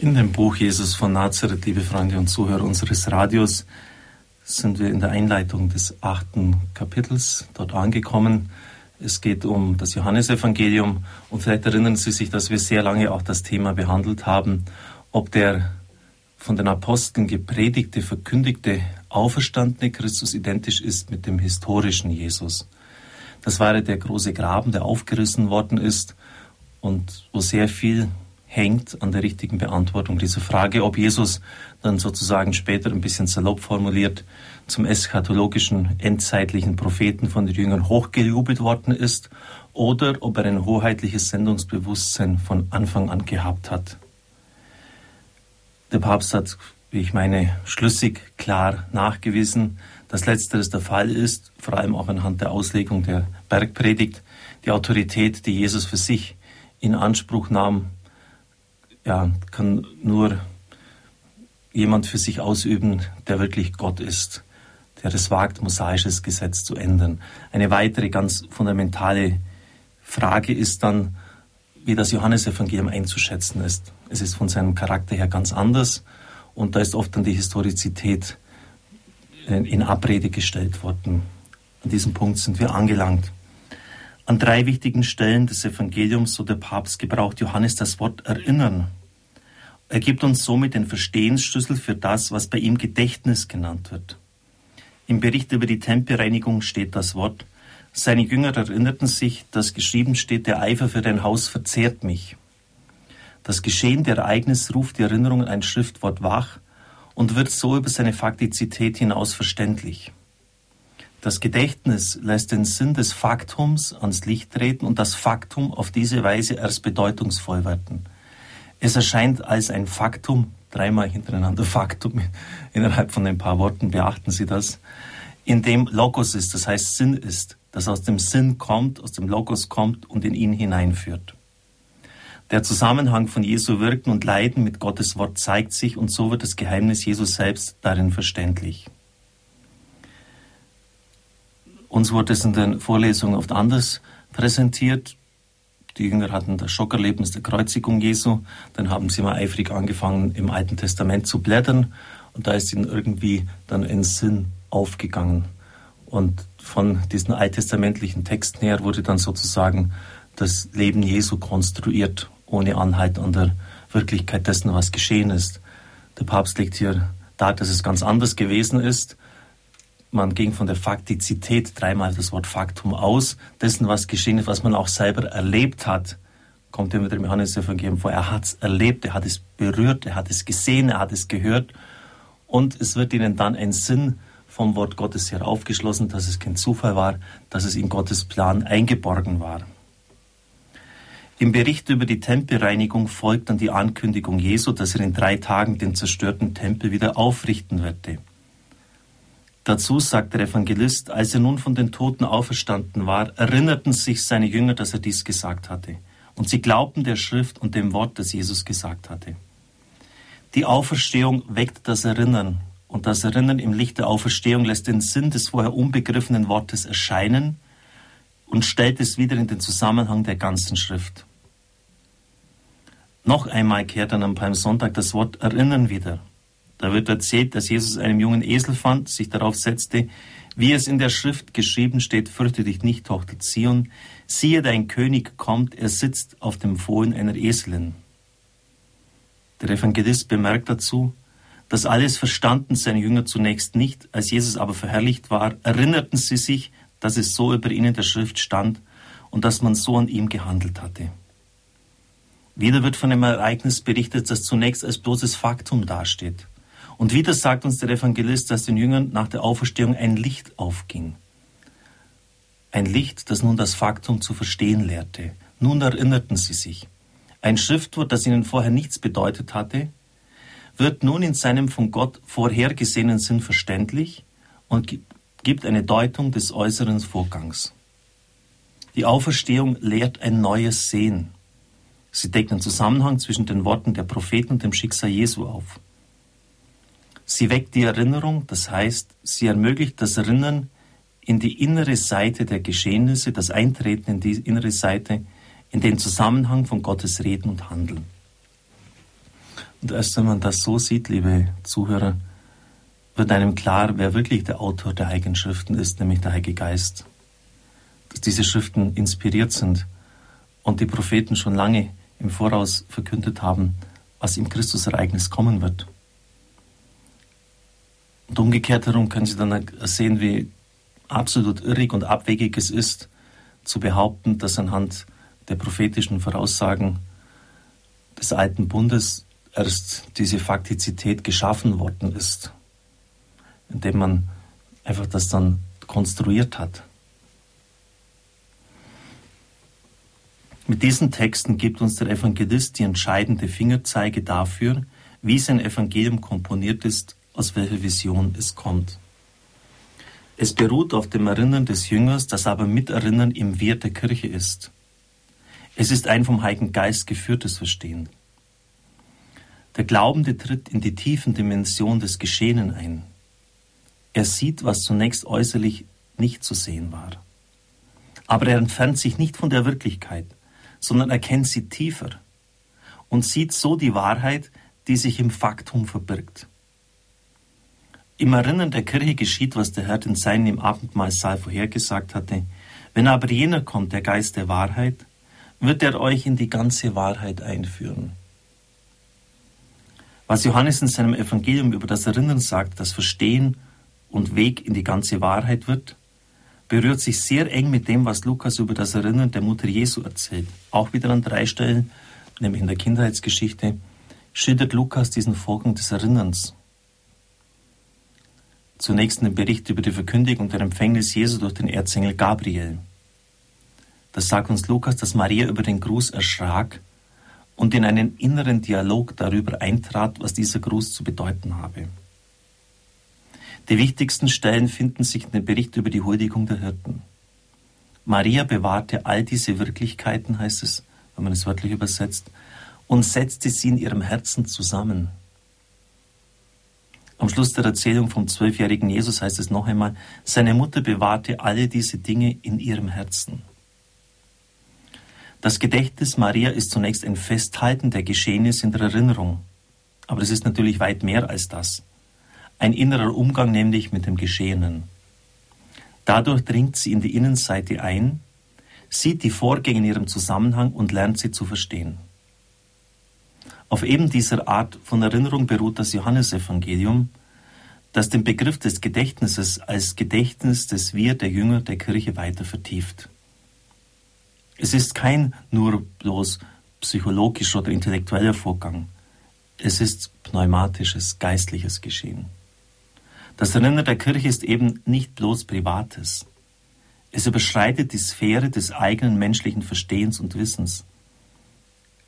In dem Buch Jesus von Nazareth, liebe Freunde und Zuhörer unseres Radios, sind wir in der Einleitung des achten Kapitels dort angekommen. Es geht um das Johannesevangelium und vielleicht erinnern Sie sich, dass wir sehr lange auch das Thema behandelt haben, ob der von den Aposteln gepredigte, verkündigte, auferstandene Christus identisch ist mit dem historischen Jesus. Das war der große Graben, der aufgerissen worden ist und wo sehr viel hängt an der richtigen Beantwortung dieser Frage, ob Jesus dann sozusagen später ein bisschen salopp formuliert zum eschatologischen, endzeitlichen Propheten von den Jüngern hochgejubelt worden ist oder ob er ein hoheitliches Sendungsbewusstsein von Anfang an gehabt hat. Der Papst hat, wie ich meine, schlüssig klar nachgewiesen, dass letzteres der Fall ist, vor allem auch anhand der Auslegung der Bergpredigt, die Autorität, die Jesus für sich in Anspruch nahm, ja, kann nur jemand für sich ausüben, der wirklich Gott ist, der es wagt, mosaisches Gesetz zu ändern. Eine weitere ganz fundamentale Frage ist dann, wie das Johannesevangelium einzuschätzen ist. Es ist von seinem Charakter her ganz anders und da ist oft dann die Historizität in Abrede gestellt worden. An diesem Punkt sind wir angelangt. An drei wichtigen Stellen des Evangeliums, so der Papst, gebraucht Johannes das Wort erinnern. Er gibt uns somit den Verstehensschlüssel für das, was bei ihm Gedächtnis genannt wird. Im Bericht über die Tempelreinigung steht das Wort, seine Jünger erinnerten sich, dass geschrieben steht, der Eifer für dein Haus verzehrt mich. Das Geschehen der Ereignis ruft die Erinnerung an ein Schriftwort wach und wird so über seine Faktizität hinaus verständlich. Das Gedächtnis lässt den Sinn des Faktums ans Licht treten und das Faktum auf diese Weise erst bedeutungsvoll werden. Es erscheint als ein Faktum, dreimal hintereinander Faktum innerhalb von ein paar Worten, beachten Sie das, in dem Logos ist, das heißt Sinn ist, das aus dem Sinn kommt, aus dem Logos kommt und in ihn hineinführt. Der Zusammenhang von Jesu Wirken und Leiden mit Gottes Wort zeigt sich und so wird das Geheimnis Jesus selbst darin verständlich. Uns wurde es in den Vorlesungen oft anders präsentiert. Die Jünger hatten das Schockerlebnis der Kreuzigung Jesu. Dann haben sie mal eifrig angefangen, im Alten Testament zu blättern. Und da ist ihnen irgendwie dann ein Sinn aufgegangen. Und von diesen alttestamentlichen Texten her wurde dann sozusagen das Leben Jesu konstruiert, ohne Anhalt an der Wirklichkeit dessen, was geschehen ist. Der Papst legt hier dar, dass es ganz anders gewesen ist man ging von der Faktizität, dreimal das Wort Faktum aus, dessen, was geschehen ist, was man auch selber erlebt hat, kommt immer dem Johannes-Evangelium vor. Er hat es erlebt, er hat es berührt, er hat es gesehen, er hat es gehört. Und es wird ihnen dann ein Sinn vom Wort Gottes her aufgeschlossen, dass es kein Zufall war, dass es in Gottes Plan eingeborgen war. Im Bericht über die Tempelreinigung folgt dann die Ankündigung Jesu, dass er in drei Tagen den zerstörten Tempel wieder aufrichten werde. Dazu sagt der Evangelist, als er nun von den Toten auferstanden war, erinnerten sich seine Jünger, dass er dies gesagt hatte. Und sie glaubten der Schrift und dem Wort, das Jesus gesagt hatte. Die Auferstehung weckt das Erinnern. Und das Erinnern im Licht der Auferstehung lässt den Sinn des vorher unbegriffenen Wortes erscheinen und stellt es wieder in den Zusammenhang der ganzen Schrift. Noch einmal kehrt dann am Palmsonntag das Wort Erinnern wieder. Da wird erzählt, dass Jesus einen jungen Esel fand, sich darauf setzte, wie es in der Schrift geschrieben steht, fürchte dich nicht, Tochter Zion, siehe, dein König kommt, er sitzt auf dem Fohlen einer Eselin. Der Evangelist bemerkt dazu, dass alles verstanden seine Jünger zunächst nicht, als Jesus aber verherrlicht war, erinnerten sie sich, dass es so über ihn in der Schrift stand und dass man so an ihm gehandelt hatte. Wieder wird von einem Ereignis berichtet, das zunächst als bloßes Faktum dasteht. Und wieder sagt uns der Evangelist, dass den Jüngern nach der Auferstehung ein Licht aufging. Ein Licht, das nun das Faktum zu verstehen lehrte. Nun erinnerten sie sich. Ein Schriftwort, das ihnen vorher nichts bedeutet hatte, wird nun in seinem von Gott vorhergesehenen Sinn verständlich und gibt eine Deutung des äußeren Vorgangs. Die Auferstehung lehrt ein neues Sehen. Sie deckt einen Zusammenhang zwischen den Worten der Propheten und dem Schicksal Jesu auf. Sie weckt die Erinnerung, das heißt, sie ermöglicht das Erinnern in die innere Seite der Geschehnisse, das Eintreten in die innere Seite, in den Zusammenhang von Gottes Reden und Handeln. Und erst wenn man das so sieht, liebe Zuhörer, wird einem klar, wer wirklich der Autor der Heiligen Schriften ist, nämlich der Heilige Geist. Dass diese Schriften inspiriert sind und die Propheten schon lange im Voraus verkündet haben, was im Christusereignis kommen wird. Und umgekehrt herum können Sie dann sehen, wie absolut irrig und abwegig es ist, zu behaupten, dass anhand der prophetischen Voraussagen des alten Bundes erst diese Faktizität geschaffen worden ist, indem man einfach das dann konstruiert hat. Mit diesen Texten gibt uns der Evangelist die entscheidende Fingerzeige dafür, wie sein Evangelium komponiert ist, aus welcher Vision es kommt. Es beruht auf dem Erinnern des Jüngers, das aber Miterinnern im Wert der Kirche ist. Es ist ein vom Heiligen Geist geführtes Verstehen. Der Glaubende tritt in die tiefen Dimension des Geschehenen ein. Er sieht, was zunächst äußerlich nicht zu sehen war. Aber er entfernt sich nicht von der Wirklichkeit, sondern erkennt sie tiefer und sieht so die Wahrheit, die sich im Faktum verbirgt. Im Erinnern der Kirche geschieht, was der Herr in seinem Abendmahlsaal vorhergesagt hatte. Wenn aber jener kommt, der Geist der Wahrheit, wird er euch in die ganze Wahrheit einführen. Was Johannes in seinem Evangelium über das Erinnern sagt, das Verstehen und Weg in die ganze Wahrheit wird, berührt sich sehr eng mit dem, was Lukas über das Erinnern der Mutter Jesu erzählt. Auch wieder an drei Stellen, nämlich in der Kindheitsgeschichte, schildert Lukas diesen Vorgang des Erinnerns. Zunächst den Bericht über die Verkündigung der Empfängnis Jesu durch den Erzengel Gabriel. Das sagt uns Lukas, dass Maria über den Gruß erschrak und in einen inneren Dialog darüber eintrat, was dieser Gruß zu bedeuten habe. Die wichtigsten Stellen finden sich in dem Bericht über die Huldigung der Hirten. Maria bewahrte all diese Wirklichkeiten, heißt es, wenn man es wörtlich übersetzt, und setzte sie in ihrem Herzen zusammen. Am Schluss der Erzählung vom zwölfjährigen Jesus heißt es noch einmal, seine Mutter bewahrte alle diese Dinge in ihrem Herzen. Das Gedächtnis Maria ist zunächst ein Festhalten der Geschehnisse in der Erinnerung. Aber es ist natürlich weit mehr als das ein innerer Umgang nämlich mit dem Geschehenen. Dadurch dringt sie in die Innenseite ein, sieht die Vorgänge in ihrem Zusammenhang und lernt sie zu verstehen. Auf eben dieser Art von Erinnerung beruht das Johannesevangelium, das den Begriff des Gedächtnisses als Gedächtnis des Wir der Jünger der Kirche weiter vertieft. Es ist kein nur bloß psychologischer oder intellektueller Vorgang. Es ist pneumatisches, geistliches Geschehen. Das Erinnern der Kirche ist eben nicht bloß Privates. Es überschreitet die Sphäre des eigenen menschlichen Verstehens und Wissens.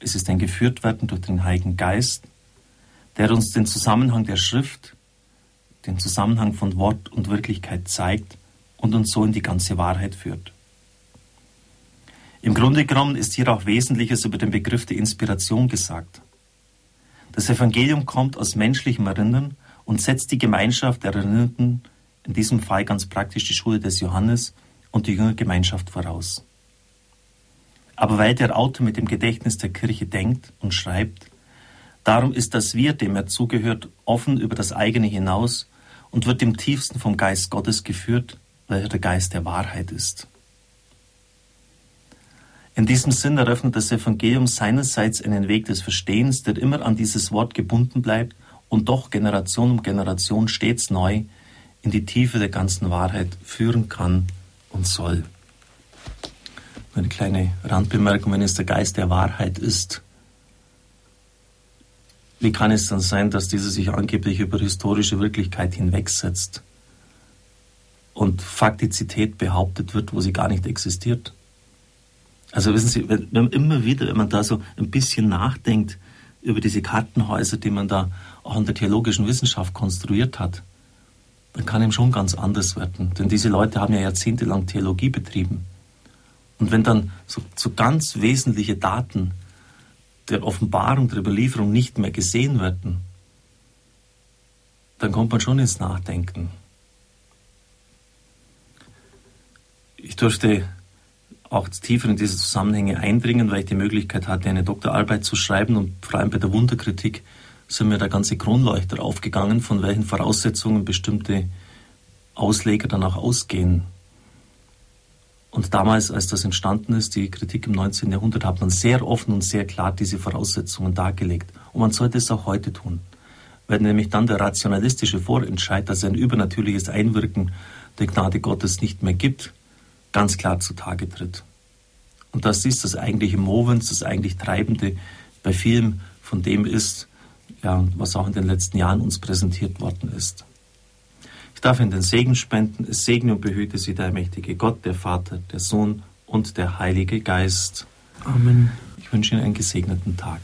Es ist ein Geführtwerden durch den Heiligen Geist, der uns den Zusammenhang der Schrift, den Zusammenhang von Wort und Wirklichkeit zeigt und uns so in die ganze Wahrheit führt. Im Grunde genommen ist hier auch Wesentliches über den Begriff der Inspiration gesagt. Das Evangelium kommt aus menschlichem Erinnern und setzt die Gemeinschaft der Erinnerten, in diesem Fall ganz praktisch die Schule des Johannes und die Jüngergemeinschaft voraus. Aber weil der Autor mit dem Gedächtnis der Kirche denkt und schreibt, darum ist das Wir, dem er zugehört, offen über das eigene hinaus und wird im tiefsten vom Geist Gottes geführt, welcher der Geist der Wahrheit ist. In diesem Sinn eröffnet das Evangelium seinerseits einen Weg des Verstehens, der immer an dieses Wort gebunden bleibt und doch Generation um Generation stets neu in die Tiefe der ganzen Wahrheit führen kann und soll. Eine kleine Randbemerkung, wenn es der Geist der Wahrheit ist, wie kann es dann sein, dass dieser sich angeblich über historische Wirklichkeit hinwegsetzt und Faktizität behauptet wird, wo sie gar nicht existiert? Also wissen Sie, wenn, wenn immer wieder, wenn man da so ein bisschen nachdenkt über diese Kartenhäuser, die man da auch in der theologischen Wissenschaft konstruiert hat, dann kann ihm schon ganz anders werden. Denn diese Leute haben ja jahrzehntelang Theologie betrieben. Und wenn dann so, so ganz wesentliche Daten der Offenbarung, der Überlieferung nicht mehr gesehen werden, dann kommt man schon ins Nachdenken. Ich durfte auch tiefer in diese Zusammenhänge eindringen, weil ich die Möglichkeit hatte, eine Doktorarbeit zu schreiben und vor allem bei der Wunderkritik sind mir da ganze Kronleuchter aufgegangen, von welchen Voraussetzungen bestimmte Ausleger danach ausgehen. Und damals, als das entstanden ist, die Kritik im 19. Jahrhundert, hat man sehr offen und sehr klar diese Voraussetzungen dargelegt. Und man sollte es auch heute tun. Weil nämlich dann der rationalistische Vorentscheid, dass ein übernatürliches Einwirken der Gnade Gottes nicht mehr gibt, ganz klar zutage tritt. Und dass dies das eigentliche Movens, das eigentlich Treibende bei vielem von dem ist, ja, was auch in den letzten Jahren uns präsentiert worden ist. Ich darf Ihnen den Segen spenden. Es segne und behüte Sie der mächtige Gott, der Vater, der Sohn und der Heilige Geist. Amen. Ich wünsche Ihnen einen gesegneten Tag.